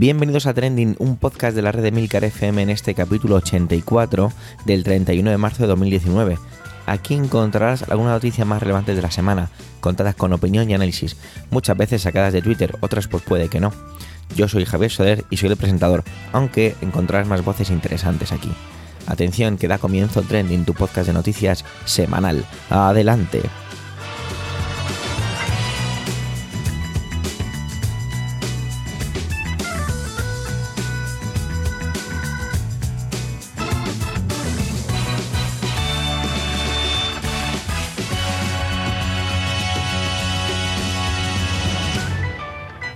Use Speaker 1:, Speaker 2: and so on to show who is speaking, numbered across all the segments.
Speaker 1: Bienvenidos a Trending, un podcast de la red de Milcar FM en este capítulo 84 del 31 de marzo de 2019. Aquí encontrarás algunas noticias más relevantes de la semana, contadas con opinión y análisis, muchas veces sacadas de Twitter, otras pues puede que no. Yo soy Javier Soder y soy el presentador, aunque encontrarás más voces interesantes aquí. Atención que da comienzo Trending, tu podcast de noticias semanal. Adelante.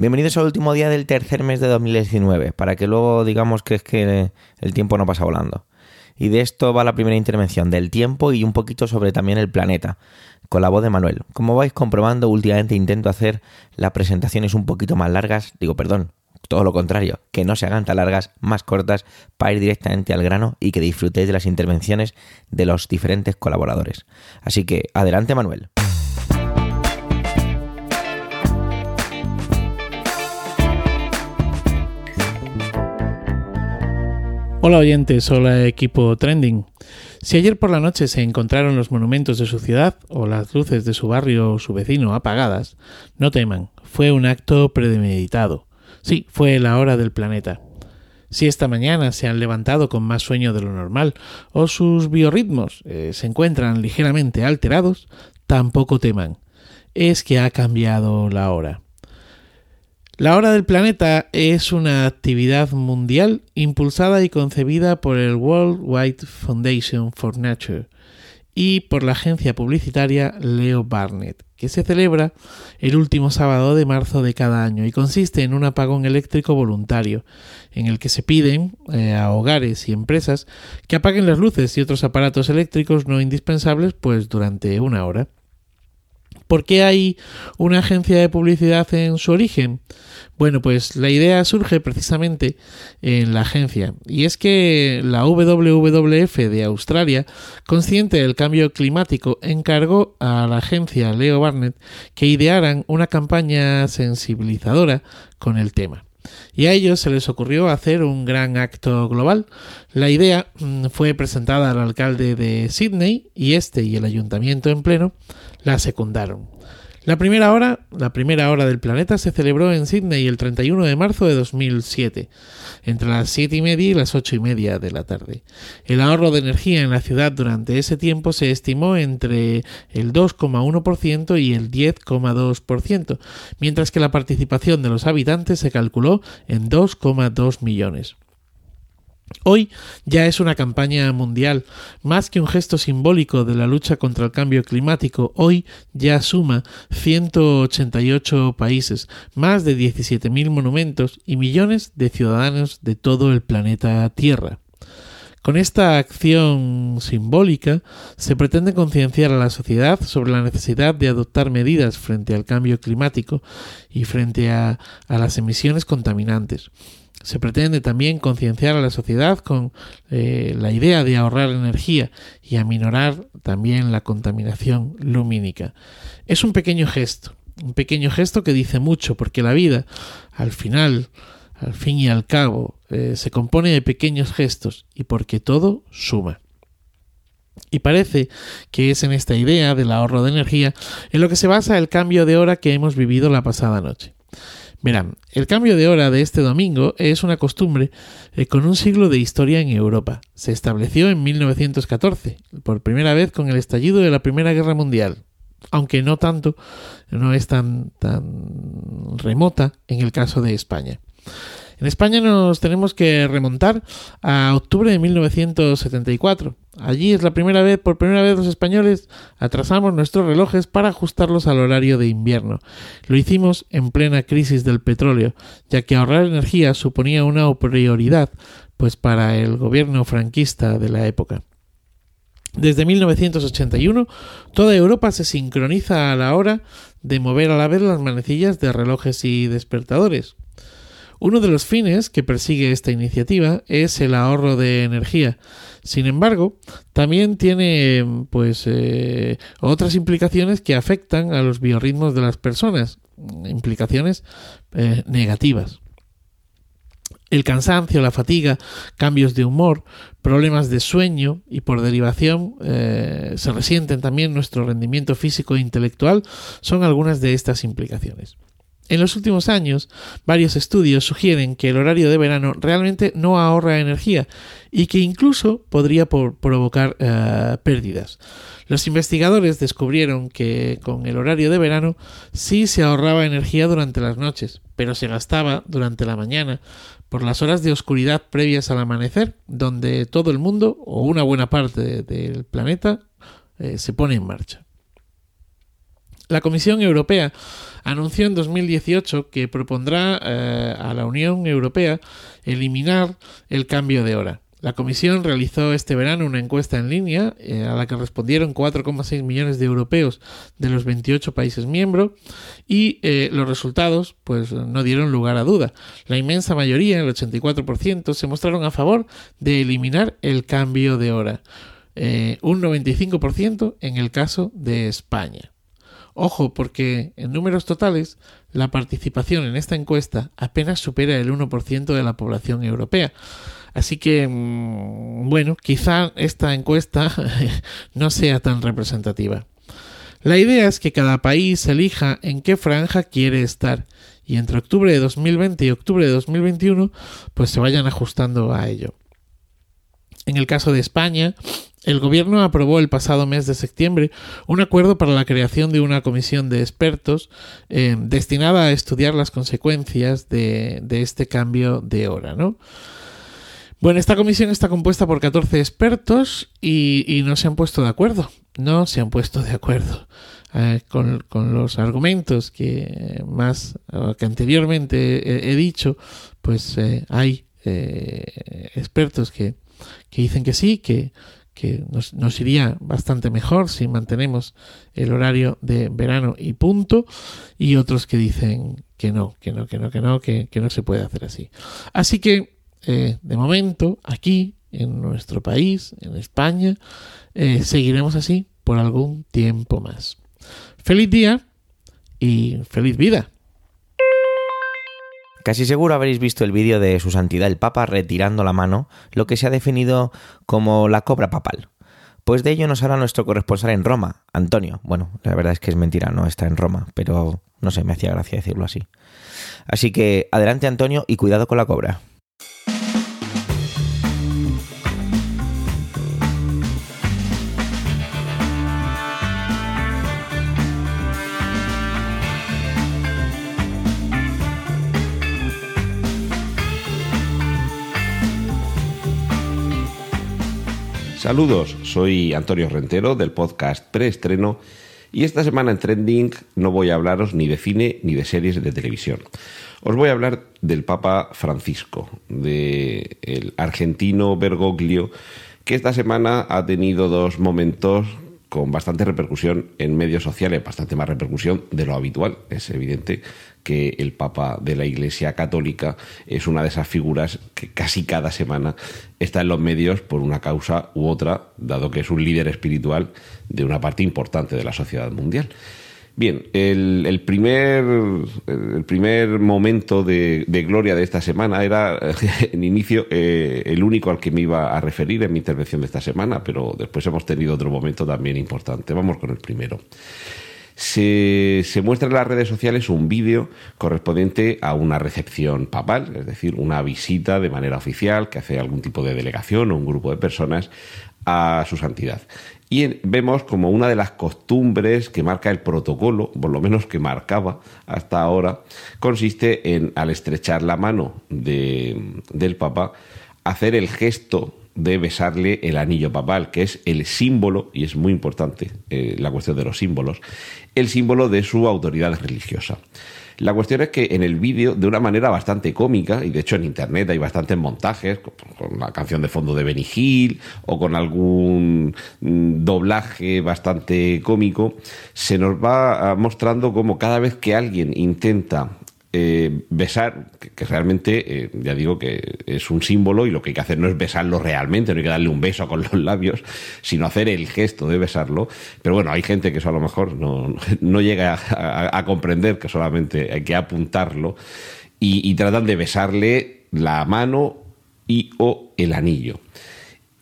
Speaker 1: Bienvenidos al último día del tercer mes de 2019, para que luego digamos que es que el tiempo no pasa volando. Y de esto va la primera intervención, del tiempo y un poquito sobre también el planeta, con la voz de Manuel. Como vais comprobando, últimamente intento hacer las presentaciones un poquito más largas, digo, perdón, todo lo contrario, que no se hagan tan largas, más cortas, para ir directamente al grano y que disfrutéis de las intervenciones de los diferentes colaboradores. Así que, adelante Manuel.
Speaker 2: Hola oyentes, hola equipo Trending. Si ayer por la noche se encontraron los monumentos de su ciudad o las luces de su barrio o su vecino apagadas, no teman, fue un acto premeditado. Sí, fue la hora del planeta. Si esta mañana se han levantado con más sueño de lo normal o sus biorritmos eh, se encuentran ligeramente alterados, tampoco teman. Es que ha cambiado la hora. La Hora del Planeta es una actividad mundial impulsada y concebida por el World Wide Foundation for Nature y por la agencia publicitaria Leo Barnett, que se celebra el último sábado de marzo de cada año y consiste en un apagón eléctrico voluntario, en el que se piden eh, a hogares y empresas que apaguen las luces y otros aparatos eléctricos no indispensables pues durante una hora. ¿Por qué hay una agencia de publicidad en su origen? Bueno, pues la idea surge precisamente en la agencia, y es que la WWF de Australia, consciente del cambio climático, encargó a la agencia Leo Barnett que idearan una campaña sensibilizadora con el tema. Y a ellos se les ocurrió hacer un gran acto global. La idea mm, fue presentada al alcalde de Sydney y este y el ayuntamiento en pleno la secundaron. La primera hora, la primera hora del planeta se celebró en Sydney el 31 de marzo de 2007, entre las 7 y media y las 8 y media de la tarde. El ahorro de energía en la ciudad durante ese tiempo se estimó entre el 2,1% y el 10,2%, mientras que la participación de los habitantes se calculó en 2,2 millones. Hoy ya es una campaña mundial, más que un gesto simbólico de la lucha contra el cambio climático, hoy ya suma 188 países, más de 17.000 monumentos y millones de ciudadanos de todo el planeta Tierra. Con esta acción simbólica se pretende concienciar a la sociedad sobre la necesidad de adoptar medidas frente al cambio climático y frente a, a las emisiones contaminantes. Se pretende también concienciar a la sociedad con eh, la idea de ahorrar energía y aminorar también la contaminación lumínica. Es un pequeño gesto, un pequeño gesto que dice mucho, porque la vida, al final, al fin y al cabo, eh, se compone de pequeños gestos y porque todo suma. Y parece que es en esta idea del ahorro de energía en lo que se basa el cambio de hora que hemos vivido la pasada noche. Verán, el cambio de hora de este domingo es una costumbre eh, con un siglo de historia en Europa. Se estableció en 1914, por primera vez con el estallido de la Primera Guerra Mundial, aunque no tanto, no es tan, tan remota en el caso de España. En España nos tenemos que remontar a octubre de 1974. Allí es la primera vez, por primera vez los españoles atrasamos nuestros relojes para ajustarlos al horario de invierno. Lo hicimos en plena crisis del petróleo, ya que ahorrar energía suponía una prioridad, pues para el gobierno franquista de la época. Desde 1981, toda Europa se sincroniza a la hora de mover a la vez las manecillas de relojes y despertadores. Uno de los fines que persigue esta iniciativa es el ahorro de energía. Sin embargo, también tiene pues eh, otras implicaciones que afectan a los biorritmos de las personas, implicaciones eh, negativas. El cansancio, la fatiga, cambios de humor, problemas de sueño y por derivación eh, se resienten también nuestro rendimiento físico e intelectual son algunas de estas implicaciones. En los últimos años, varios estudios sugieren que el horario de verano realmente no ahorra energía y que incluso podría provocar eh, pérdidas. Los investigadores descubrieron que con el horario de verano sí se ahorraba energía durante las noches, pero se gastaba durante la mañana por las horas de oscuridad previas al amanecer, donde todo el mundo o una buena parte del planeta eh, se pone en marcha. La Comisión Europea anunció en 2018 que propondrá eh, a la Unión Europea eliminar el cambio de hora. La Comisión realizó este verano una encuesta en línea eh, a la que respondieron 4,6 millones de europeos de los 28 países miembros y eh, los resultados pues no dieron lugar a duda. La inmensa mayoría, el 84%, se mostraron a favor de eliminar el cambio de hora. un 95% en el caso de España. Ojo, porque en números totales la participación en esta encuesta apenas supera el 1% de la población europea. Así que, mm, bueno, quizá esta encuesta no sea tan representativa. La idea es que cada país elija en qué franja quiere estar y entre octubre de 2020 y octubre de 2021 pues se vayan ajustando a ello. En el caso de España, el Gobierno aprobó el pasado mes de septiembre un acuerdo para la creación de una comisión de expertos eh, destinada a estudiar las consecuencias de, este cambio de hora, ¿no? Bueno, esta comisión está compuesta por 14 expertos y, no se han puesto de acuerdo. No se han puesto de acuerdo. Eh, con, los argumentos que más que anteriormente he, dicho, pues eh, hay expertos que, que dicen que sí, que, que nos, iría bastante mejor si mantenemos el horario de verano y punto, y otros que dicen que no, que no, que no, que no, que, no se puede hacer así. Así que, eh, de momento, aquí, en nuestro país, en España, eh, seguiremos así por algún tiempo más. Feliz día y feliz vida.
Speaker 1: Casi seguro habréis visto el vídeo de su santidad el Papa retirando la mano, lo que se ha definido como la cobra papal. Pues de ello nos habla nuestro corresponsal en Roma, Antonio. Bueno, la verdad es que es mentira, no está en Roma, pero no sé, me hacía gracia decirlo así. Así que adelante Antonio y cuidado con la cobra.
Speaker 3: Saludos, soy Antonio Rentero del podcast Preestreno y esta semana en Trending no voy a hablaros ni de cine ni de series de televisión. Os voy a hablar del Papa Francisco, del el argentino Bergoglio, que esta semana ha tenido dos momentos con bastante repercusión en medios sociales, bastante más repercusión de lo habitual. Es evidente que el Papa de la Iglesia Católica es una de esas figuras que casi cada semana está en los medios por una causa u otra, dado que es un líder espiritual de una parte importante de la sociedad mundial. Bien, el, primer, el primer momento de, gloria de esta semana era, en inicio, eh, el único al que me iba a referir en mi intervención de esta semana, pero después hemos tenido otro momento también importante. Vamos con el primero. Se, se, muestra en las redes sociales un vídeo correspondiente a una recepción papal, es decir, una visita de manera oficial que hace algún tipo de delegación o un grupo de personas a su santidad. Y vemos como una de las costumbres que marca el protocolo, por lo menos que marcaba hasta ahora, consiste en, al estrechar la mano del Papa, hacer el gesto de besarle el anillo papal, que es el símbolo, y es muy importante eh, la cuestión de los símbolos, el símbolo de su autoridad religiosa. La cuestión es que en el vídeo, de una manera bastante cómica, y de hecho en internet hay bastantes montajes, con la canción de fondo de Benny Hill o con algún mm, doblaje bastante cómico, se nos va ah, mostrando como cada vez que alguien intenta eh, besar, que, realmente, eh, ya digo que es un símbolo y lo que hay que hacer no es besarlo realmente, no hay que darle un beso con los labios, sino hacer el gesto de besarlo. Pero bueno, hay gente que eso a lo mejor no, llega a, comprender que solamente hay que apuntarlo y, tratan de besarle la mano y o el anillo.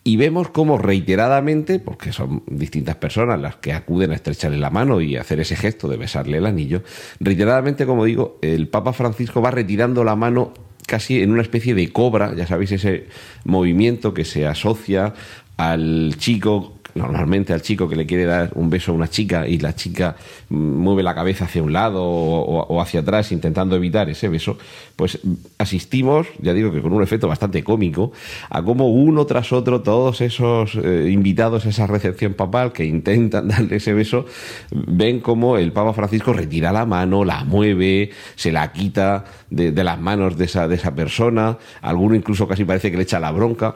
Speaker 3: Y vemos cómo reiteradamente, porque son distintas personas las que acuden a estrecharle la mano y hacer ese gesto de besarle el anillo, reiteradamente, como digo, el Papa Francisco va retirando la mano casi en una especie de cobra, ya sabéis, ese movimiento que se asocia al chico normalmente al chico que le quiere dar un beso a una chica y la chica mueve la cabeza hacia un lado o, hacia atrás intentando evitar ese beso, pues asistimos, ya digo que con un efecto bastante cómico, a cómo uno tras otro todos esos eh, invitados a esa recepción papal que intentan darle ese beso, ven como el Papa Francisco retira la mano, la mueve, se la quita de, de las manos de esa, de esa persona, alguno incluso casi parece que le echa la bronca.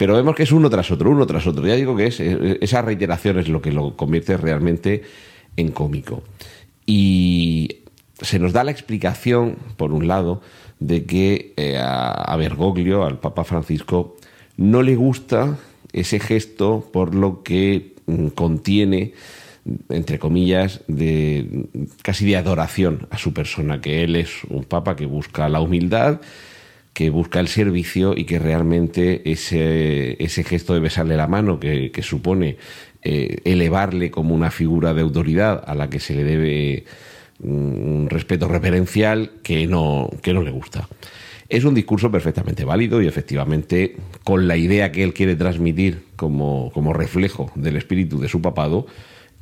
Speaker 3: Pero vemos que es uno tras otro, uno tras otro. Ya digo que es, esa reiteración es lo que lo convierte realmente en cómico. Y se nos da la explicación, por un lado, de que eh, a Bergoglio, al Papa Francisco, no le gusta ese gesto por lo que mm, contiene entre comillas, de casi de adoración a su persona, que él es un papa que busca la humildad que busca el servicio y que realmente ese, ese gesto de besarle la mano que, supone eh, elevarle como una figura de autoridad a la que se le debe un respeto referencial que no, que no le gusta. Es un discurso perfectamente válido y efectivamente con la idea que él quiere transmitir como, como reflejo del espíritu de su papado,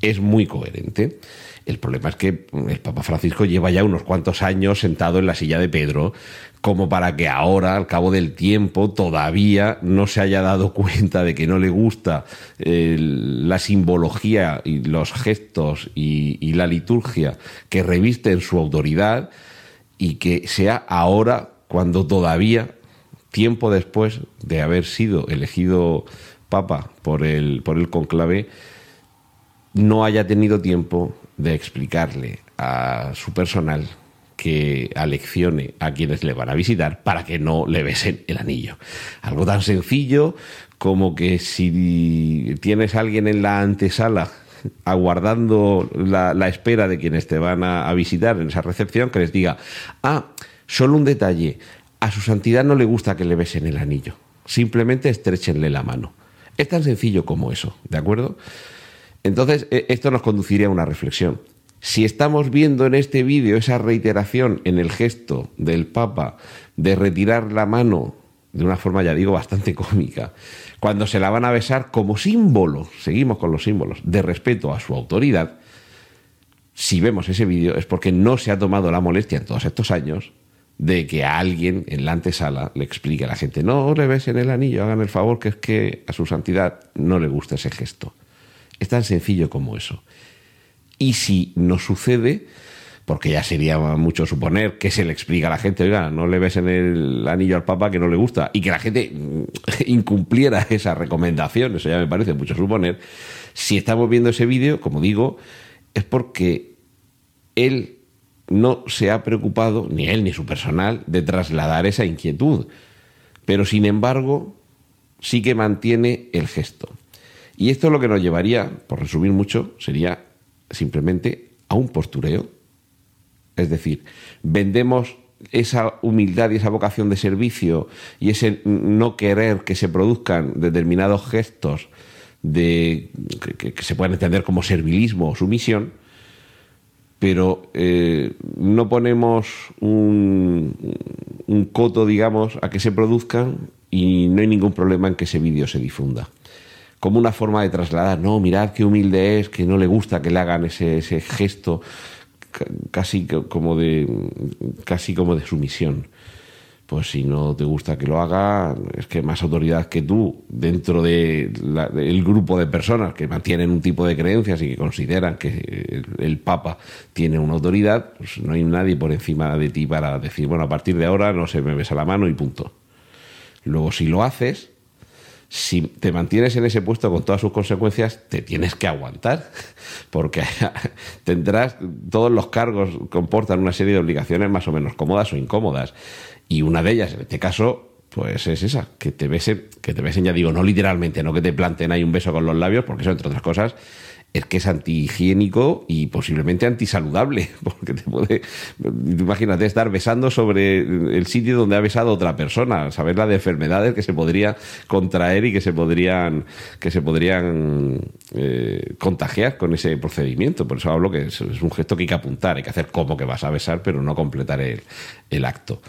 Speaker 3: es muy coherente. El problema es que el Papa Francisco lleva ya unos cuantos años sentado en la silla de Pedro, como para que ahora, al cabo del tiempo, todavía no se haya dado cuenta de que no le gusta la simbología y los gestos y, y la liturgia que revisten su autoridad y que sea ahora cuando todavía, tiempo después de haber sido elegido Papa por el, por el conclave, no haya tenido tiempo de explicarle a su personal que aleccione a quienes le van a visitar para que no le besen el anillo. Algo tan sencillo como que si tienes a alguien en la antesala aguardando la, espera de quienes te van a, a, visitar en esa recepción, que les diga, ah, solo un detalle, a su santidad no le gusta que le besen el anillo, simplemente estrechenle la mano. Es tan sencillo como eso, ¿de acuerdo? Entonces, e, esto nos conduciría a una reflexión. Si estamos viendo en este vídeo esa reiteración en el gesto del Papa de retirar la mano de una forma, ya digo, bastante cómica, cuando se la van a besar como símbolo, seguimos con los símbolos, de respeto a su autoridad, si vemos ese vídeo es porque no se ha tomado la molestia en todos estos años de que a alguien en la antesala le explique a la gente, no le besen el anillo, hagan el favor, que es que a su santidad no le gusta ese gesto. Es tan sencillo como eso. Y si no sucede, porque ya sería mucho suponer que se le explica a la gente, oiga, no le en el anillo al Papa que no le gusta, y que la gente incumpliera esa recomendación, eso ya me parece mucho suponer. Si estamos viendo ese vídeo, como digo, es porque él no se ha preocupado, ni él ni su personal, de trasladar esa inquietud. Pero sin embargo, sí que mantiene el gesto. Y esto lo que nos llevaría, por resumir mucho, sería simplemente a un postureo. Es decir, vendemos esa humildad y esa vocación de servicio y ese no querer que se produzcan determinados gestos de, que, se puedan entender como servilismo o sumisión, pero eh, no ponemos un, un coto, digamos, a que se produzcan y no hay ningún problema en que ese vídeo se difunda como una forma de trasladar, no, mirad qué humilde es, que no le gusta que le hagan ese, ese gesto casi como de casi como de sumisión. Pues si no te gusta que lo haga, es que más autoridad que tú dentro del de grupo de personas que mantienen un tipo de creencias y que consideran que el, Papa tiene una autoridad, pues no hay nadie por encima de ti para decir, bueno, a partir de ahora no se me besa la mano y punto. Luego, si lo haces, si te mantienes en ese puesto con todas sus consecuencias, te tienes que aguantar, porque tendrás, todos los cargos comportan una serie de obligaciones más o menos cómodas o incómodas, y una de ellas, en este caso, pues es esa, que te besen, que te besen, ya digo, no literalmente, no que te planten ahí un beso con los labios, porque eso, entre otras cosas, es que es antihigiénico y posiblemente antisaludable, porque te puede, imagínate estar besando sobre el sitio donde ha besado otra persona, saber la de enfermedades que se podría contraer y que se podrían, que se podrían eh, contagiar con ese procedimiento. Por eso hablo que es, un gesto que hay que apuntar, hay que hacer como que vas a besar, pero no completar el, acto.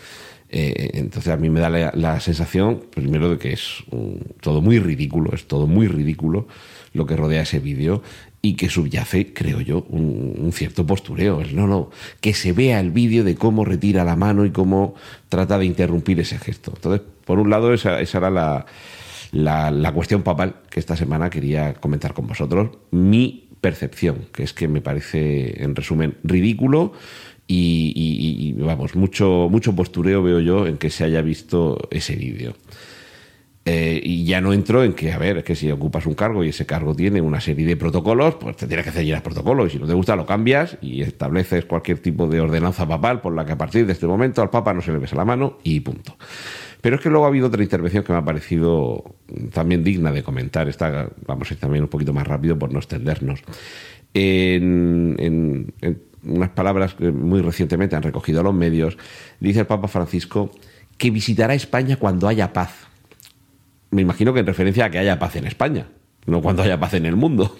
Speaker 3: Eh, entonces a mí me da la, sensación, primero, de que es todo muy ridículo, es todo muy ridículo lo que rodea ese vídeo y que subyace, creo yo, un, cierto postureo. No, no, que se vea el vídeo de cómo retira la mano y cómo trata de interrumpir ese gesto. Entonces, por un lado, esa, era la, la, cuestión papal que esta semana quería comentar con vosotros. Mi percepción, que es que me parece, en resumen, ridículo. Y, y, vamos, mucho, mucho postureo veo yo en que se haya visto ese vídeo. Eh, y ya no entro en que, a ver, es que si ocupas un cargo y ese cargo tiene una serie de protocolos, pues te tienes que hacer el protocolo. Y si no te gusta, lo cambias y estableces cualquier tipo de ordenanza papal por la que a partir de este momento al Papa no se le besa la mano y punto. Pero es que luego ha habido otra intervención que me ha parecido también digna de comentar. Esta, vamos a ir también un poquito más rápido por no extendernos. En, unas palabras que muy recientemente han recogido a los medios, dice el Papa Francisco que visitará España cuando haya paz me imagino que en referencia a que haya paz en España, no cuando haya paz en el mundo.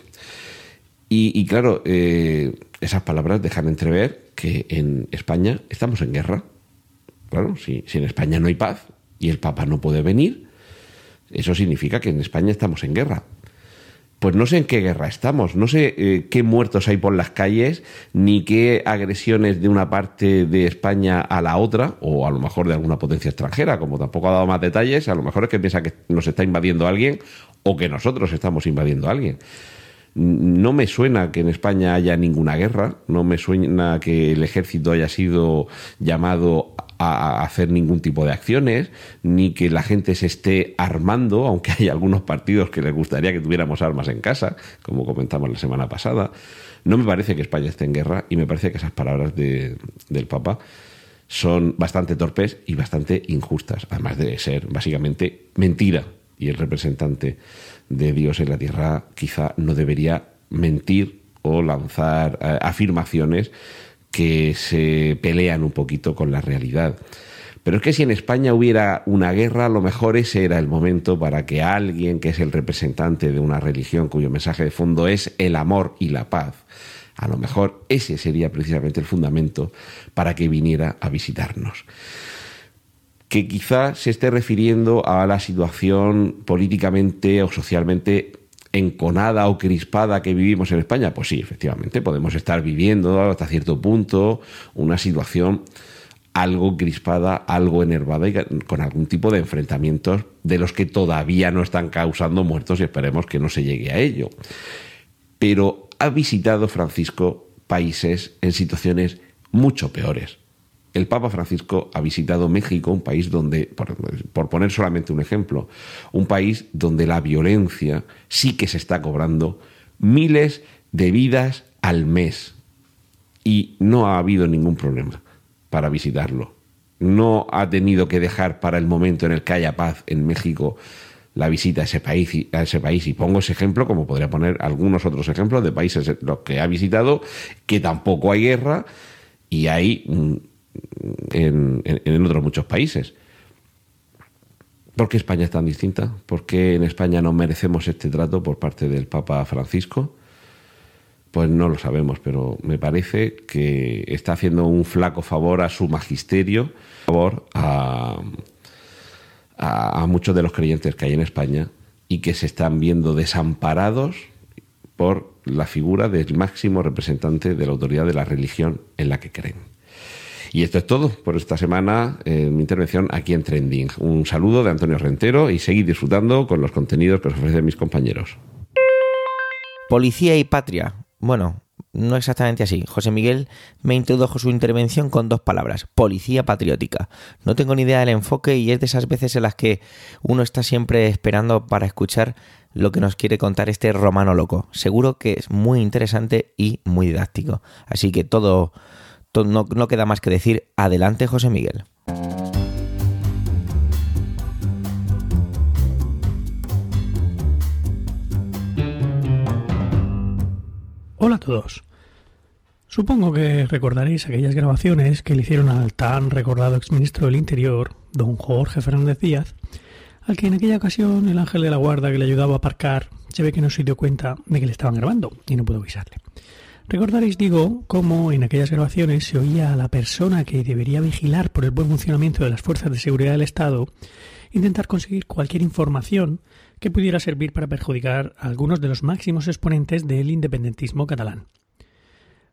Speaker 3: Y, claro, eh, esas palabras dejan entrever que en España estamos en guerra. Claro, si, si en España no hay paz y el Papa no puede venir, eso significa que en España estamos en guerra pues no sé en qué guerra estamos, no sé eh, qué muertos hay por las calles, ni qué agresiones de una parte de España a la otra, o a lo mejor de alguna potencia extranjera, como tampoco ha dado más detalles, a lo mejor es que piensa que nos está invadiendo alguien o que nosotros estamos invadiendo a alguien. No me suena que en España haya ninguna guerra, no me suena que el ejército haya sido llamado a hacer ningún tipo de acciones, ni que la gente se esté armando, aunque hay algunos partidos que les gustaría que tuviéramos armas en casa, como comentamos la semana pasada. No me parece que España esté en guerra y me parece que esas palabras de, del Papa son bastante torpes y bastante injustas, además de ser básicamente mentira. Y el representante de Dios en la tierra quizá no debería mentir o lanzar eh, afirmaciones que se pelean un poquito con la realidad. Pero es que si en España hubiera una guerra, a lo mejor ese era el momento para que alguien que es el representante de una religión cuyo mensaje de fondo es el amor y la paz, a lo mejor ese sería precisamente el fundamento para que viniera a visitarnos. Que quizá se esté refiriendo a la situación políticamente o socialmente enconada o crispada que vivimos en España? Pues sí, efectivamente, podemos estar viviendo hasta cierto punto una situación algo crispada, algo enervada y con algún tipo de enfrentamientos de los que todavía no están causando muertos y esperemos que no se llegue a ello. Pero ha visitado Francisco países en situaciones mucho peores el Papa Francisco ha visitado México, un país donde, por, poner solamente un ejemplo, un país donde la violencia sí que se está cobrando miles de vidas al mes. Y no ha habido ningún problema para visitarlo. No ha tenido que dejar para el momento en el que haya paz en México la visita a ese país y, a ese país y pongo ese ejemplo como podría poner algunos otros ejemplos de países los que ha visitado que tampoco hay guerra y hay en, otros muchos países. ¿Por qué España es tan distinta? ¿Por qué en España no merecemos este trato por parte del Papa Francisco? Pues no lo sabemos, pero me parece que está haciendo un flaco favor a su magisterio, favor a, a muchos de los creyentes que hay en España y que se están viendo desamparados por la figura del máximo representante de la autoridad de la religión en la que creen. Y esto es todo por esta semana en mi intervención aquí en Trending. Un saludo de Antonio Rentero y seguid disfrutando con los contenidos que os ofrecen mis compañeros.
Speaker 1: Policía y patria. Bueno, no exactamente así. José Miguel me introdujo su intervención con dos palabras, policía patriótica. No tengo ni idea del enfoque y es de esas veces en las que uno está siempre esperando para escuchar lo que nos quiere contar este romano loco. Seguro que es muy interesante y muy didáctico. Así que todo no, queda más que decir, adelante José Miguel.
Speaker 4: Hola a todos. Supongo que recordaréis aquellas grabaciones que le hicieron al tan recordado exministro del Interior, don Jorge Fernández Díaz, al que en aquella ocasión el ángel de la guarda que le ayudaba a aparcar se ve que no se dio cuenta de que le estaban grabando y no pudo avisarle. Recordaréis, digo, cómo en aquellas grabaciones se oía a la persona que debería vigilar por el buen funcionamiento de las fuerzas de seguridad del Estado intentar conseguir cualquier información que pudiera servir para perjudicar a algunos de los máximos exponentes del independentismo catalán.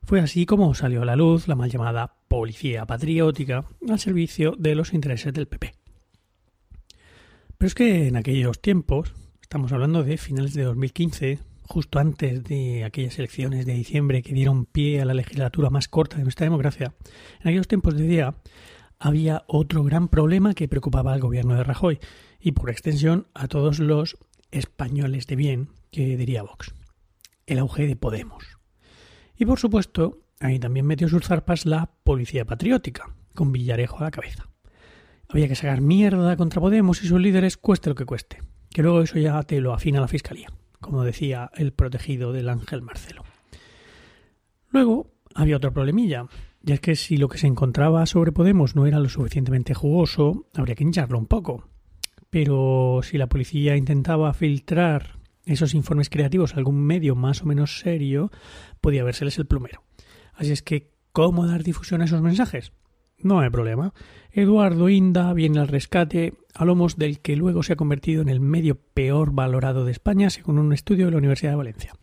Speaker 4: Fue así como salió a la luz la mal llamada Policía Patriótica al servicio de los intereses del PP. Pero es que en aquellos tiempos, estamos hablando de finales de 2015, justo antes de aquellas elecciones de diciembre que dieron pie a la legislatura más corta de nuestra democracia, en aquellos tiempos de día había otro gran problema que preocupaba al gobierno de Rajoy y por extensión a todos los españoles de bien que diría Vox, el auge de Podemos. Y por supuesto, ahí también metió sus zarpas la policía patriótica, con Villarejo a la cabeza. Había que sacar mierda contra Podemos y sus líderes, cueste lo que cueste, que luego eso ya te lo afina la fiscalía, como decía el protegido del Ángel Marcelo. Luego había otra problemilla, y es que si lo que se encontraba sobre Podemos no era lo suficientemente jugoso, habría que hincharlo un poco. Pero si la policía intentaba filtrar esos informes creativos a algún medio más o menos serio, podía vérseles el plumero. Así es que, ¿cómo dar difusión a esos mensajes? No hay problema. Eduardo Inda viene al rescate a lomos del que luego se ha convertido en el medio peor valorado de España según un estudio de la Universidad de Valencia.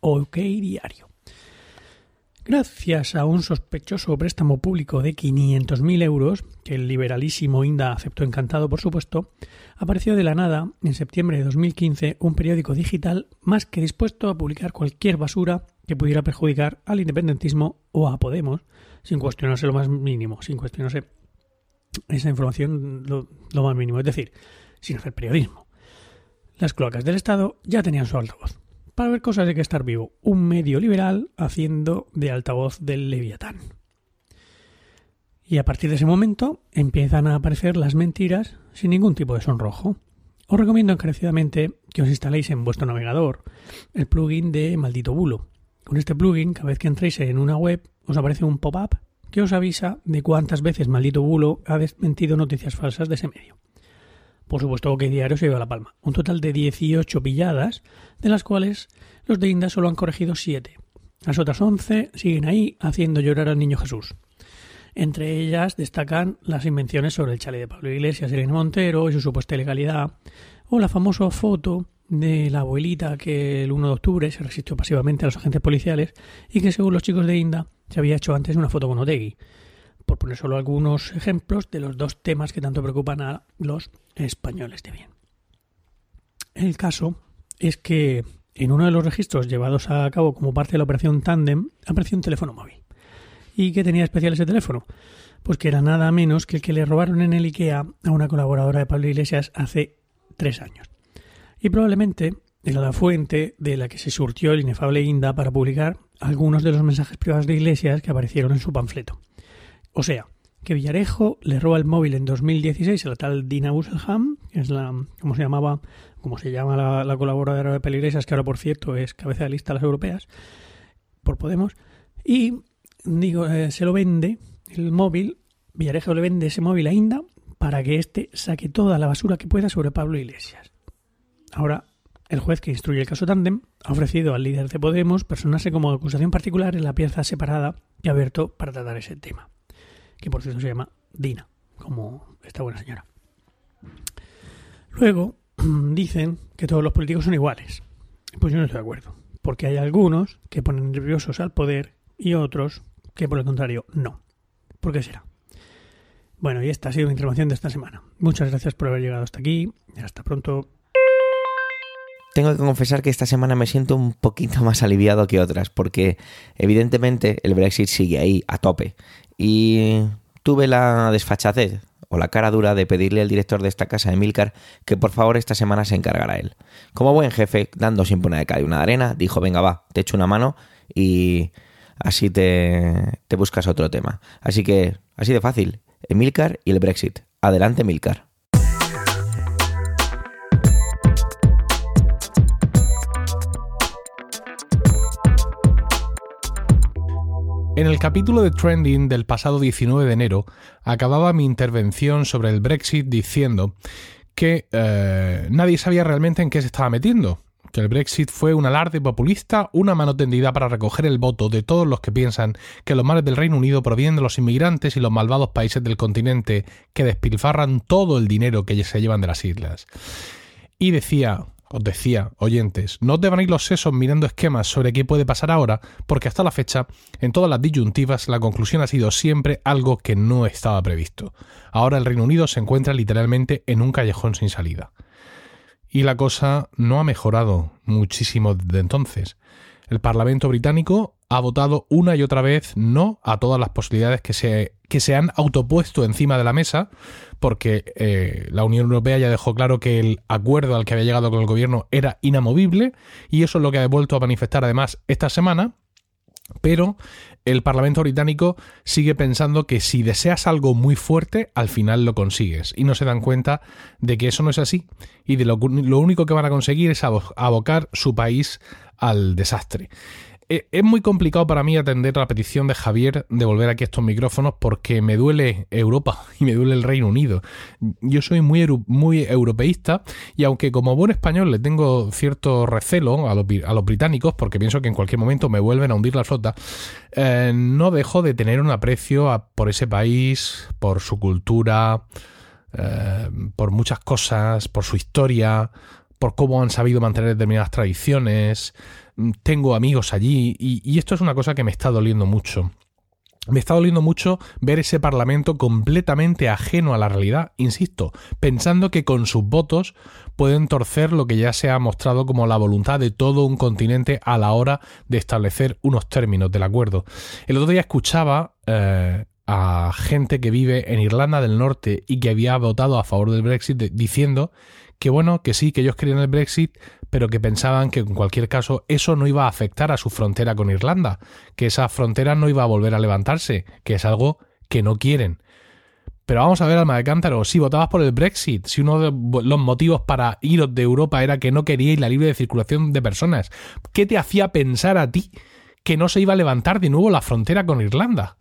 Speaker 4: OK Diario. Gracias a un sospechoso préstamo público de 500.000 euros, que el liberalísimo Inda aceptó encantado, por supuesto, apareció de la nada, en septiembre de 2015, un periódico digital más que dispuesto a publicar cualquier basura que pudiera perjudicar al independentismo o a Podemos, sin cuestionarse lo más mínimo, sin cuestionarse esa información lo, lo más mínimo, es decir, sin hacer periodismo. Las cloacas del Estado ya tenían su altavoz para ver cosas de que estar vivo. Un medio liberal haciendo de altavoz del Leviatán. Y a partir de ese momento empiezan a aparecer las mentiras sin ningún tipo de sonrojo. Os recomiendo encarecidamente que os instaléis en vuestro navegador el plugin de Maldito Bulo. Con este plugin, cada vez que entréis en una web, os aparece un pop-up que os avisa de cuántas veces Maldito Bulo ha desmentido noticias falsas de ese medio. Por supuesto que Diario se lleva la palma. Un total de 18 pilladas, de las cuales los de Inda solo han corregido 7. Las otras 11 siguen ahí haciendo llorar al niño Jesús. Entre ellas destacan las invenciones sobre el chale de Pablo Iglesias Irene Montero y su supuesta ilegalidad, o la famosa foto de la abuelita que el 1 de octubre se resistió pasivamente a los agentes policiales y que según los chicos de Inda se había hecho antes una foto con Otegui por poner solo algunos ejemplos de los dos temas que tanto preocupan a los españoles de bien. El caso es que en uno de los registros llevados a cabo como parte de la operación Tandem apareció un teléfono móvil. ¿Y qué tenía especial ese teléfono? Pues que era nada menos que el que le robaron en el IKEA a una colaboradora de Pablo Iglesias hace tres años. Y probablemente era la fuente de la que se surtió el inefable Inda para publicar algunos de los mensajes privados de Iglesias que aparecieron en su panfleto. O sea, que Villarejo le roba el móvil en 2016 a la tal Dina Usselham, que es la, ¿cómo se llamaba? Como se llama la, colaboradora de Peligresas, que ahora por cierto es cabeza de lista de las europeas, por Podemos, y digo, eh, se lo vende el móvil, Villarejo le vende ese móvil a Inda para que éste saque toda la basura que pueda sobre Pablo Iglesias. Ahora, el juez que instruye el caso Tandem ha ofrecido al líder de Podemos personarse como acusación particular en la pieza separada que ha abierto para tratar ese tema que por cierto se llama Dina, como esta buena señora. Luego dicen que todos los políticos son iguales. Pues yo no estoy de acuerdo, porque hay algunos que ponen nerviosos al poder y otros que por el contrario no. ¿Por qué será? Bueno, y esta ha sido mi intervención de esta semana. Muchas gracias por haber llegado hasta aquí. Hasta pronto.
Speaker 1: Tengo que confesar que esta semana me siento un poquito más aliviado que otras, porque evidentemente el Brexit sigue ahí a tope y tuve la desfachatez o la cara dura de pedirle al director de esta casa, Emilcar, que por favor esta semana se encargara él. Como buen jefe, dando siempre una de cal y una de arena, dijo, venga va, te echo una mano y así te, te buscas otro tema. Así que, así de fácil, Emilcar y el Brexit. Adelante, Emilcar.
Speaker 5: En el capítulo de Trending del pasado 19 de enero acababa mi intervención sobre el Brexit diciendo que eh, nadie sabía realmente en qué se estaba metiendo, que el Brexit fue un alarde populista, una mano tendida para recoger el voto de todos los que piensan que los males del Reino Unido provienen de los inmigrantes y los malvados países del continente que despilfarran todo el dinero que se llevan de las islas. Y decía, os decía, oyentes, no os devanéis los sesos mirando esquemas sobre qué puede pasar ahora, porque hasta la fecha, en todas las disyuntivas, la conclusión ha sido siempre algo que no estaba previsto. Ahora el Reino Unido se encuentra literalmente en un callejón sin salida. Y la cosa no ha mejorado muchísimo desde entonces. El Parlamento británico ha votado una y otra vez no a todas las posibilidades que se, que se han autopuesto encima de la mesa, porque eh, la Unión Europea ya dejó claro que el acuerdo al que había llegado con el gobierno era inamovible, y eso es lo que ha vuelto a manifestar además esta semana. Pero el Parlamento británico sigue pensando que si deseas algo muy fuerte, al final lo consigues. Y no se dan cuenta de que eso no es así. Y de lo, lo único que van a conseguir es abocar su país al desastre. Eh, es muy complicado para mí atender la petición de Javier de volver aquí a estos micrófonos porque me duele Europa y me duele el Reino Unido. Yo soy muy, muy europeísta y aunque como buen español le tengo cierto recelo a los, británicos porque pienso que en cualquier momento me vuelven a hundir la flota, eh, no dejo de tener un aprecio por ese país, por su cultura, eh, por muchas cosas, por su historia, por cómo han sabido mantener determinadas tradiciones, tengo amigos allí y, esto es una cosa que me está doliendo mucho. Me está doliendo mucho ver ese Parlamento completamente ajeno a la realidad, insisto, pensando que con sus votos pueden torcer lo que ya se ha mostrado como la voluntad de todo un continente a la hora de establecer unos términos del acuerdo. El otro día escuchaba eh, a gente que vive en Irlanda del Norte y que había votado a favor del Brexit diciendo que bueno, que sí, que ellos querían el Brexit, pero que pensaban que en cualquier caso eso no iba a afectar a su frontera con Irlanda, que esa frontera no iba a volver a levantarse, que es algo que no quieren. Pero vamos a ver, alma de cántaro, si votabas por el Brexit, si uno de los motivos para iros de Europa era que no queríais la libre circulación de personas, ¿qué te hacía pensar a ti que no se iba a levantar de nuevo la frontera con Irlanda?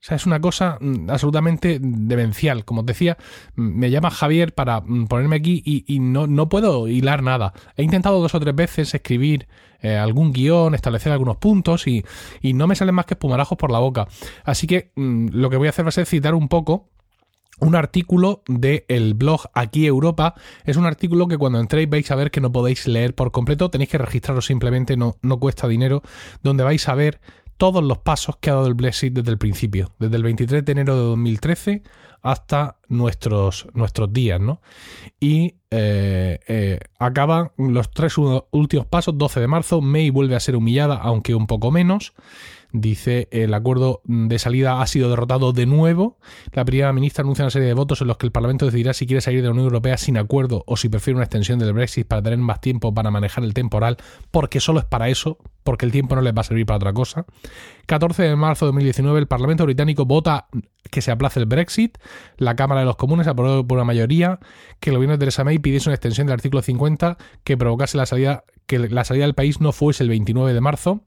Speaker 5: O sea, es una cosa mm, absolutamente demencial. Como os decía, mm, me llama Javier para mm, ponerme aquí y, no, no, puedo hilar nada. He intentado dos o tres veces escribir eh, algún guion, establecer algunos puntos y, y, no me salen más que espumarajos por la boca. Así que lo que voy a hacer va a ser citar un poco un artículo del blog Aquí Europa. Es un artículo que cuando entréis vais a ver que no podéis leer por completo. Tenéis que registraros simplemente, no, no cuesta dinero. Donde vais a ver todos los pasos que ha dado el Brexit desde el principio, desde el 23 de enero de 2013 hasta nuestros, nuestros días, ¿no? Y eh, eh, acaban los tres últimos pasos, 12 de marzo, May vuelve a ser humillada, aunque un poco menos. Dice el acuerdo de salida ha sido derrotado de nuevo. La primera ministra anuncia una serie de votos en los que el Parlamento decidirá si quiere salir de la Unión Europea sin acuerdo o si prefiere una extensión del Brexit para tener más tiempo para manejar el temporal, porque solo es para eso, porque el tiempo no les va a servir para otra cosa. 14 de marzo de 2019 el Parlamento británico vota que se aplace el Brexit. La Cámara de los Comunes aprobó por una mayoría que el gobierno de Theresa May pidiese una extensión del artículo 50 que provocase la salida que la salida del país no fuese el 29 de marzo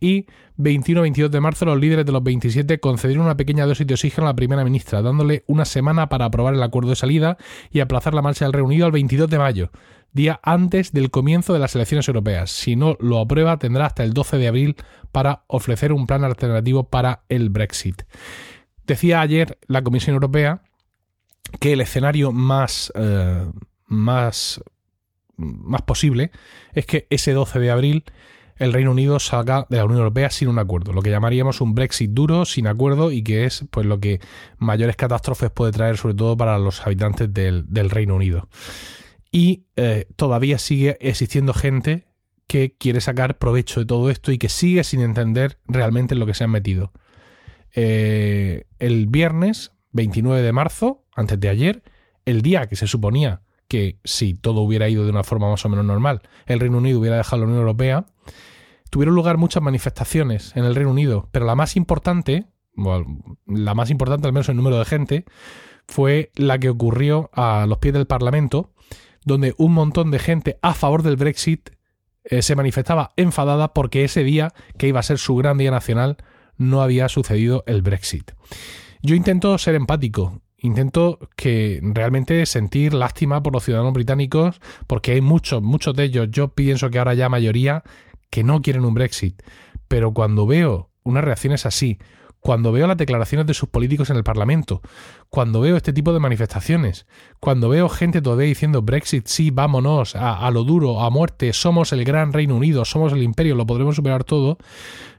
Speaker 5: y 21-22 de marzo los líderes de los 27 concedieron una pequeña dosis de oxígeno a la primera ministra, dándole una semana para aprobar el acuerdo de salida y aplazar la marcha del Reino Unido al 22 de mayo, día antes del comienzo de las elecciones europeas. Si no lo aprueba, tendrá hasta el 12 de abril para ofrecer un plan alternativo para el Brexit. Decía ayer la Comisión Europea que el escenario más, eh, más más posible es que ese 12 de abril el Reino Unido salga de la Unión Europea sin un acuerdo, lo que llamaríamos un Brexit duro, sin acuerdo, y que es pues lo que mayores catástrofes puede traer, sobre todo para los habitantes del, Reino Unido. Y eh, todavía sigue existiendo gente que quiere sacar provecho de todo esto y que sigue sin entender realmente en lo que se han metido. Eh, el viernes 29 de marzo, antes de ayer, el día que se suponía que si todo hubiera ido de una forma más o menos normal, el Reino Unido hubiera dejado la Unión Europea, tuvieron lugar muchas manifestaciones en el Reino Unido, pero la más importante, la más importante al menos en número de gente, fue la que ocurrió a los pies del Parlamento, donde un montón de gente a favor del Brexit eh, se manifestaba enfadada porque ese día, que iba a ser su gran día nacional, no había sucedido el Brexit. Yo intento ser empático, intento que realmente sentir lástima por los ciudadanos británicos, porque hay muchos, muchos de ellos, yo pienso que ahora ya mayoría, que no quieren un Brexit. Pero cuando veo unas reacciones así, cuando veo las declaraciones de sus políticos en el Parlamento, cuando veo este tipo de manifestaciones, cuando veo gente todavía diciendo Brexit, sí, vámonos, a, lo duro, a muerte, somos el gran Reino Unido, somos el imperio, lo podremos superar todo,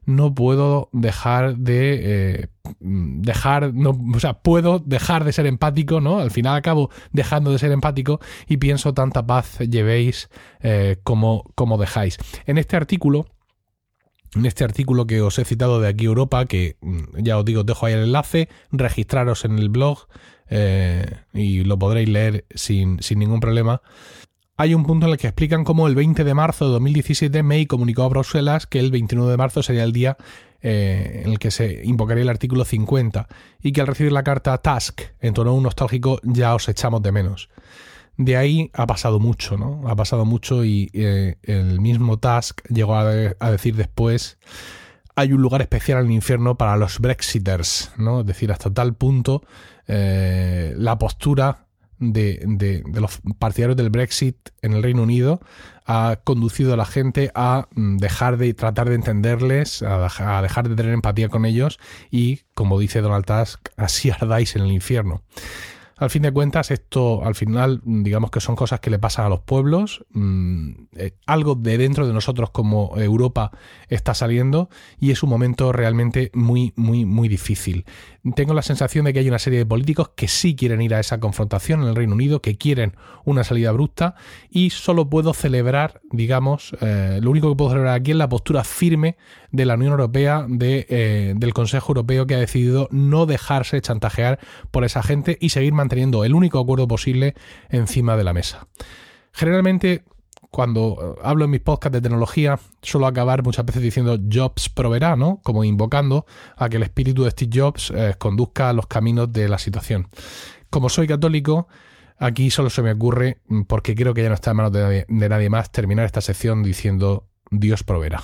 Speaker 5: no puedo dejar de eh, dejar, no, o sea, puedo dejar de ser empático, ¿no? Al final acabo dejando de ser empático y pienso tanta paz llevéis eh, como, como dejáis. En este artículo en este artículo que os he citado de aquí Europa, que mm, ya os digo, dejo ahí el enlace, registraros en el blog eh, y lo podréis leer sin, sin, ningún problema. Hay un punto en el que explican cómo el 20 de marzo de 2017 May comunicó a Bruselas que el 29 de marzo sería el día eh, en el que se invocaría el artículo 50 y que al recibir la carta Task en tono un nostálgico ya os echamos de menos de ahí ha pasado mucho, ¿no? Ha pasado mucho y eh, el mismo Task llegó a, decir después hay un lugar especial en el infierno para los Brexiters, ¿no? Es decir, hasta tal punto eh, la postura de, de, los partidarios del Brexit en el Reino Unido ha conducido a la gente a mm, dejar de tratar de entenderles, a, dejar de tener empatía con ellos y, como dice Donald Tusk, así ardáis en el infierno. Al fin de cuentas, esto al final, digamos que son cosas que le pasan a los pueblos. Mm, eh, algo de dentro de nosotros como Europa está saliendo y es un momento realmente muy, muy, muy difícil. Tengo la sensación de que hay una serie de políticos que sí quieren ir a esa confrontación en el Reino Unido, que quieren una salida abrupta y solo puedo celebrar, digamos, eh, lo único que puedo celebrar aquí es la postura firme de la Unión Europea, de, eh, del Consejo Europeo que ha decidido no dejarse chantajear por esa gente y seguir manteniendo el único acuerdo posible encima de la mesa. Generalmente cuando eh, hablo en mis podcasts de tecnología, suelo acabar muchas veces diciendo Jobs proveerá, ¿no? Como invocando a que el espíritu de Steve Jobs eh, conduzca a los caminos de la situación. Como soy católico, aquí solo se me ocurre, mm, porque creo que ya no está en manos de nadie más, terminar esta sección diciendo Dios proveerá.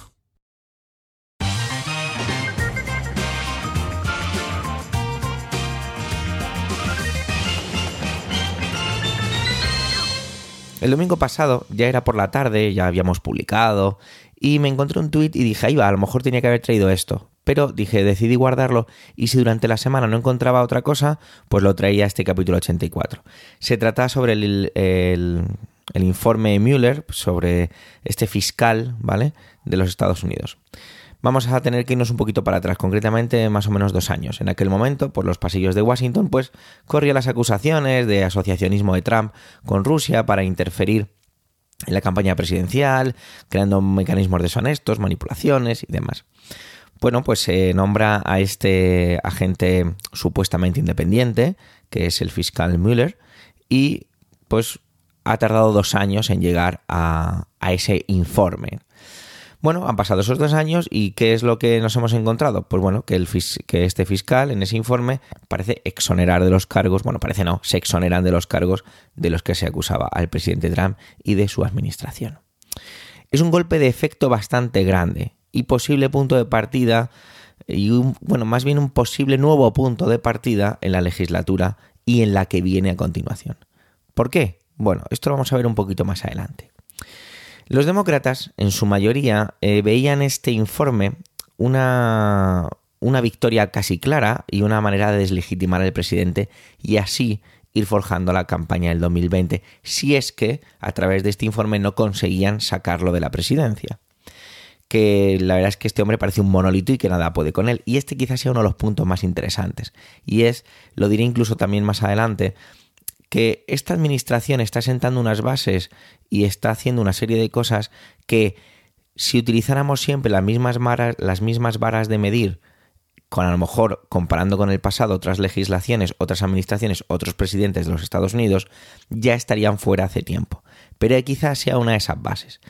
Speaker 1: El domingo pasado ya era por la tarde, ya habíamos publicado, y me encontré un tuit y dije, ahí va, a lo mejor tenía que haber traído esto. Pero dije, decidí guardarlo y si durante la semana no encontraba otra cosa, pues lo traía a este capítulo 84. Se trata sobre el, el, el informe Mueller, sobre este fiscal, ¿vale? De los Estados Unidos vamos a tener que irnos un poquito para atrás, concretamente más o menos dos años. En aquel momento, por los pasillos de Washington, pues corrían las acusaciones de asociacionismo de Trump con Rusia para interferir en la campaña presidencial, creando mecanismos deshonestos, manipulaciones y demás. Bueno, pues se nombra a este agente supuestamente independiente, que es el fiscal Mueller, y pues ha tardado dos años en llegar a, a ese informe. Bueno, han pasado esos dos años y ¿qué es lo que nos hemos encontrado? Pues bueno, que, este fiscal en ese informe parece exonerar de los cargos, bueno, parece no, se exoneran de los cargos de los que se acusaba al presidente Trump y de su administración. Es un golpe de efecto bastante grande y posible punto de partida y bueno, más bien un posible nuevo punto de partida en la legislatura y en la que viene a continuación. ¿Por qué? Bueno, esto lo vamos a ver un poquito más adelante. Los demócratas, en su mayoría, eh, veían este informe una, una victoria casi clara y una manera de deslegitimar al presidente y así ir forjando la campaña del 2020, si es que a través de este informe no conseguían sacarlo de la presidencia. Que la verdad es que este hombre parece un monolito y que nada puede con él. Y este quizás sea uno de los puntos más interesantes. Y es, lo diré incluso también más adelante, que esta administración está sentando unas bases y está haciendo una serie de cosas que si utilizáramos siempre las mismas varas, las mismas varas de medir, con a lo mejor comparando con el pasado otras legislaciones, otras administraciones, otros presidentes de los Estados Unidos, ya estarían fuera hace tiempo. Pero quizás sea una de esas bases.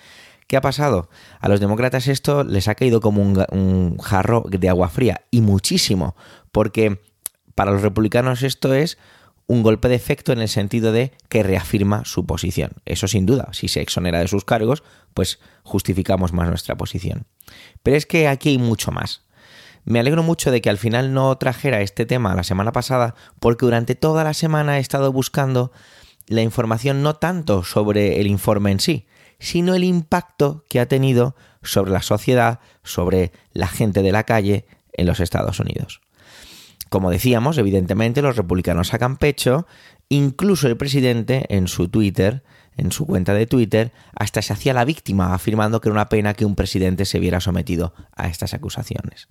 Speaker 1: ¿Qué ha pasado? A los demócratas esto les ha caído como un, un jarro de agua fría y muchísimo, porque para los republicanos esto es un golpe de efecto en el sentido de que reafirma su posición. Eso sin duda, si se exonera de sus cargos, pues justificamos más nuestra posición. Pero es que aquí hay mucho más. Me alegro mucho de que al final no trajera este tema la semana pasada, porque durante toda la semana he estado buscando la información no tanto sobre el informe en sí, sino el impacto que ha tenido sobre la sociedad, sobre la gente de la calle en los Estados Unidos. Como decíamos, evidentemente los republicanos sacan pecho, incluso el presidente en su Twitter, en su cuenta de Twitter, hasta se hacía la víctima, afirmando que era una pena que un presidente se viera sometido a estas acusaciones.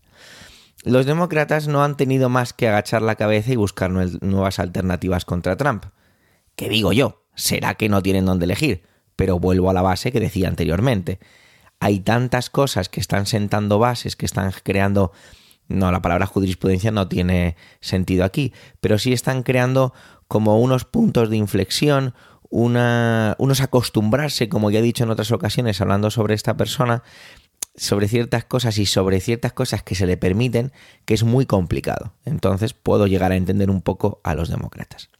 Speaker 1: Los demócratas no han tenido más que agachar la cabeza y buscar nuevas alternativas contra Trump. ¿Qué digo yo? Será que no tienen dónde elegir, pero vuelvo a la base que decía anteriormente. Hay tantas cosas que están sentando bases, que están creando no, la palabra jurisprudencia no tiene sentido aquí, pero sí están creando como unos puntos de inflexión, una, unos acostumbrarse, como ya he dicho en otras ocasiones hablando sobre esta persona, sobre ciertas cosas y sobre ciertas cosas que se le permiten, que es muy complicado. Entonces puedo llegar a entender un poco a los demócratas.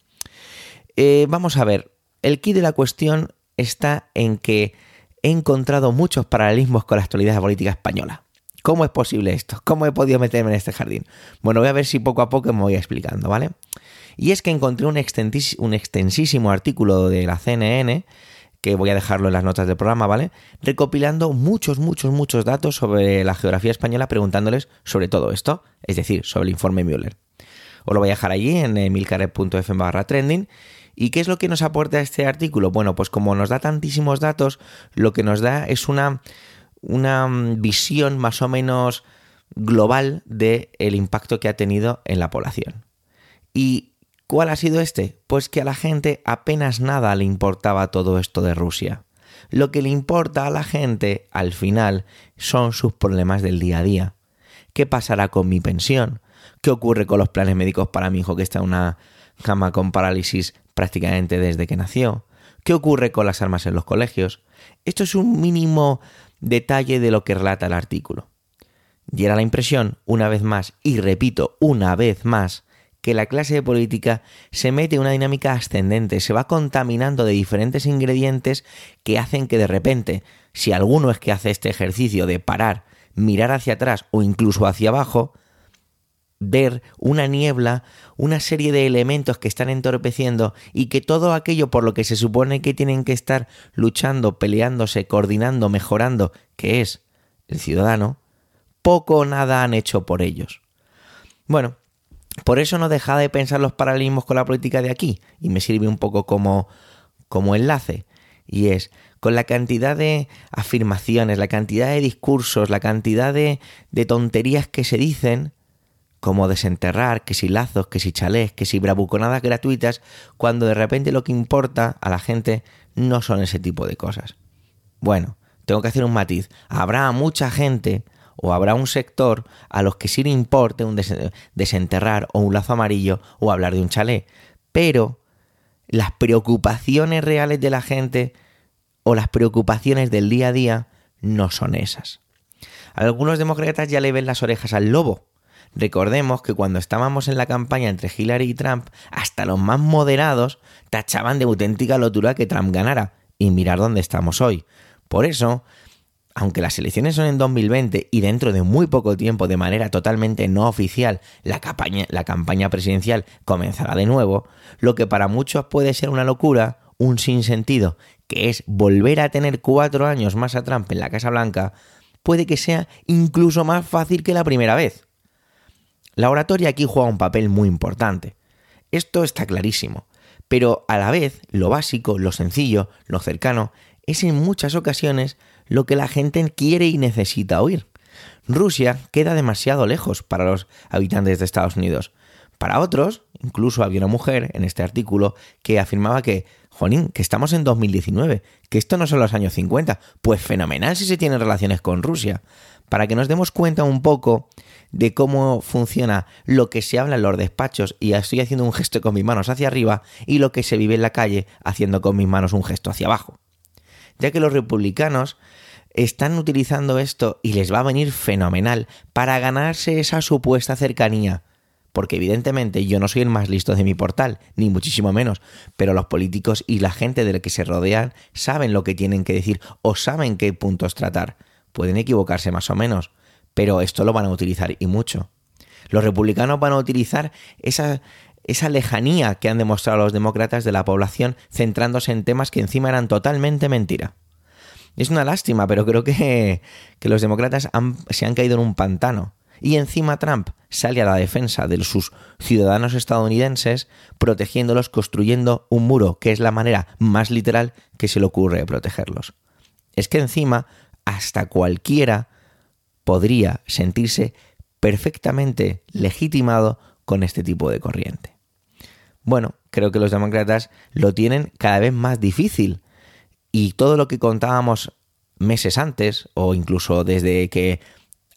Speaker 1: Eh, vamos a ver, el key de la cuestión está en que he encontrado muchos paralelismos con la actualidad política española. ¿Cómo es posible esto? ¿Cómo he podido meterme en este jardín? Bueno, voy a ver si poco a poco me voy explicando, ¿vale? Y es que encontré un, extensísimo artículo de la CNN, que voy a dejarlo en las notas del programa, ¿vale? Recopilando muchos, muchos, muchos datos sobre la geografía española, preguntándoles sobre todo esto, es decir, sobre el informe Müller. Os lo voy a dejar allí en milcaret.f barra trending. ¿Y qué es lo que nos aporta este artículo? Bueno, pues como nos da tantísimos datos, lo que nos da es una una mm, visión más o menos global del el impacto que ha tenido en la población. ¿Y cuál ha sido este? Pues que a la gente apenas nada le importaba todo esto de Rusia. Lo que le importa a la gente, al final, son sus problemas del día a día. ¿Qué pasará con mi pensión? ¿Qué ocurre con los planes médicos para mi hijo que está en una cama con parálisis prácticamente desde que nació? ¿Qué ocurre con las armas en los colegios? Esto es un mínimo detalle de lo que relata el artículo. Y la impresión, una vez más, y repito, una vez más, que la clase de política se mete en una dinámica ascendente, se va contaminando de diferentes ingredientes que hacen que de repente, si alguno es que hace este ejercicio de parar, mirar hacia atrás o incluso hacia abajo, ver una niebla, una serie de elementos que están entorpeciendo y que todo aquello por lo que se supone que tienen que estar luchando, peleándose, coordinando, mejorando, que es el ciudadano, poco o nada han hecho por ellos. Bueno, por eso no deja de pensar los paralelismos con la política de aquí y me sirve un poco como, como enlace. Y es, con la cantidad de afirmaciones, la cantidad de discursos, la cantidad de, de tonterías que se dicen, como desenterrar, que si lazos, que si chalés, que si bravuconadas gratuitas, cuando de repente lo que importa a la gente no son ese tipo de cosas. Bueno, tengo que hacer un matiz. Habrá mucha gente o habrá un sector a los que sí le importe un desenterrar o un lazo amarillo o hablar de un chalé, pero las preocupaciones reales de la gente o las preocupaciones del día a día no son esas. Algunos demócratas ya le ven las orejas al lobo Recordemos que cuando estábamos en la campaña entre Hillary y Trump, hasta los más moderados tachaban de auténtica lotura que Trump ganara. Y mirar dónde estamos hoy. Por eso, aunque las elecciones son en 2020 y dentro de muy poco tiempo, de manera totalmente no oficial, la campaña, la campaña presidencial comenzará de nuevo, lo que para muchos puede ser una locura, un sinsentido, que es volver a tener cuatro años más a Trump en la Casa Blanca, puede que sea incluso más fácil que la primera vez. La oratoria aquí juega un papel muy importante. Esto está clarísimo, pero a la vez lo básico, lo sencillo, lo cercano, es en muchas ocasiones lo que la gente quiere y necesita oír. Rusia queda demasiado lejos para los habitantes de Estados Unidos. Para otros, incluso había una mujer en este artículo que afirmaba que, Jonín, que estamos en 2019, que esto no son los años 50. Pues fenomenal si se tienen relaciones con Rusia. Para que nos demos cuenta un poco de cómo funciona lo que se habla en los despachos y estoy haciendo un gesto con mis manos hacia arriba y lo que se vive en la calle haciendo con mis manos un gesto hacia abajo. Ya que los republicanos están utilizando esto y les va a venir fenomenal para ganarse esa supuesta cercanía. Porque evidentemente yo no soy el más listo de mi portal, ni muchísimo menos, pero los políticos y la gente de la que se rodean saben lo que tienen que decir o saben qué puntos tratar. Pueden equivocarse más o menos, pero esto lo van a utilizar y mucho. Los republicanos van a utilizar esa, esa lejanía que han demostrado los demócratas de la población centrándose en temas que encima eran totalmente mentira. Es una lástima, pero creo que, que los demócratas se han caído en un pantano. Y encima Trump sale a la defensa de sus ciudadanos estadounidenses, protegiéndolos, construyendo un muro, que es la manera más literal que se le ocurre de protegerlos. Es que encima hasta cualquiera podría sentirse perfectamente legitimado con este tipo de corriente. Bueno, creo que los demócratas lo tienen cada vez más difícil y todo lo que contábamos meses antes o incluso desde que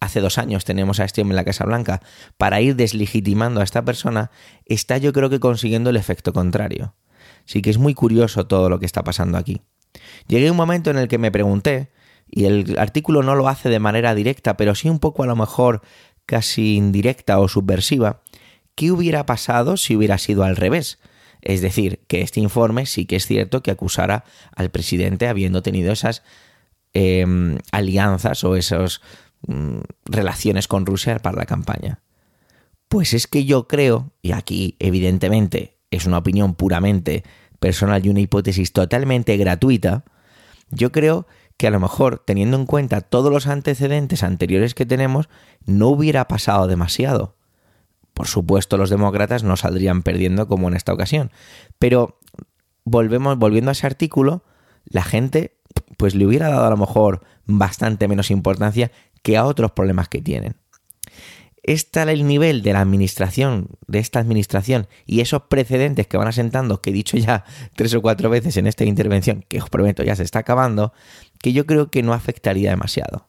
Speaker 1: hace dos años tenemos a este hombre en la Casa Blanca para ir deslegitimando a esta persona, está yo creo que consiguiendo el efecto contrario. Sí que es muy curioso todo lo que está pasando aquí. Llegué a un momento en el que me pregunté, y el artículo no lo hace de manera directa, pero sí un poco a lo mejor casi indirecta o subversiva, ¿qué hubiera pasado si hubiera sido al revés? Es decir, que este informe sí que es cierto que acusara al presidente habiendo tenido esas em, alianzas o esas mm, relaciones con Rusia para la campaña. Pues es que yo creo, y aquí evidentemente es una opinión puramente personal y una hipótesis totalmente gratuita, yo creo que a lo mejor, teniendo en cuenta todos los antecedentes anteriores que tenemos, no hubiera pasado demasiado. Por supuesto, los demócratas no saldrían perdiendo como en esta ocasión. Pero volvemos, volviendo a ese artículo, la gente pues le hubiera dado a lo mejor bastante menos importancia que a otros problemas que tienen está el nivel de la administración, de esta administración, y esos precedentes que van asentando, que he dicho ya tres o cuatro veces en esta intervención, que os prometo ya se está acabando, que yo creo que no afectaría demasiado.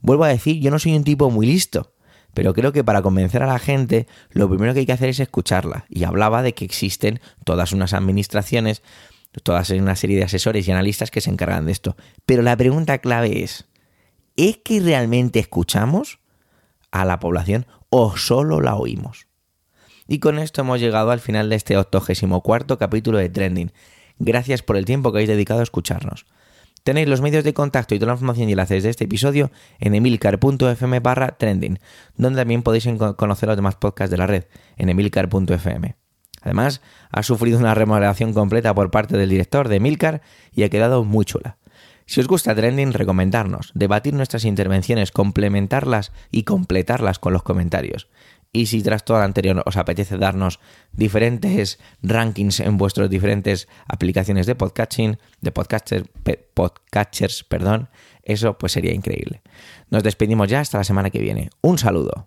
Speaker 1: Vuelvo a decir, yo no soy un tipo muy listo, pero creo que para convencer a la gente lo primero que hay que hacer es escucharla. Y hablaba de que existen todas unas administraciones, todas una serie de asesores y analistas que se encargan de esto. Pero la pregunta clave es, ¿es que realmente escuchamos? A la población o solo la oímos. Y con esto hemos llegado al final de este 84 capítulo de Trending. Gracias por el tiempo que habéis dedicado a escucharnos. Tenéis los medios de contacto y toda la información y enlaces de este episodio en emilcar.fm barra trending, donde también podéis conocer los demás podcasts de la red en emilcar.fm. Además, ha sufrido una remodelación completa por parte del director de Emilcar y ha quedado muy chula. Si os gusta Trending, recomendarnos, debatir nuestras intervenciones, complementarlas y completarlas con los comentarios. Y si tras todo lo anterior os apetece darnos diferentes rankings en vuestras diferentes aplicaciones de podcasting, de podcasters, perdón, eso pues sería increíble. Nos despedimos ya hasta la semana que viene. Un saludo.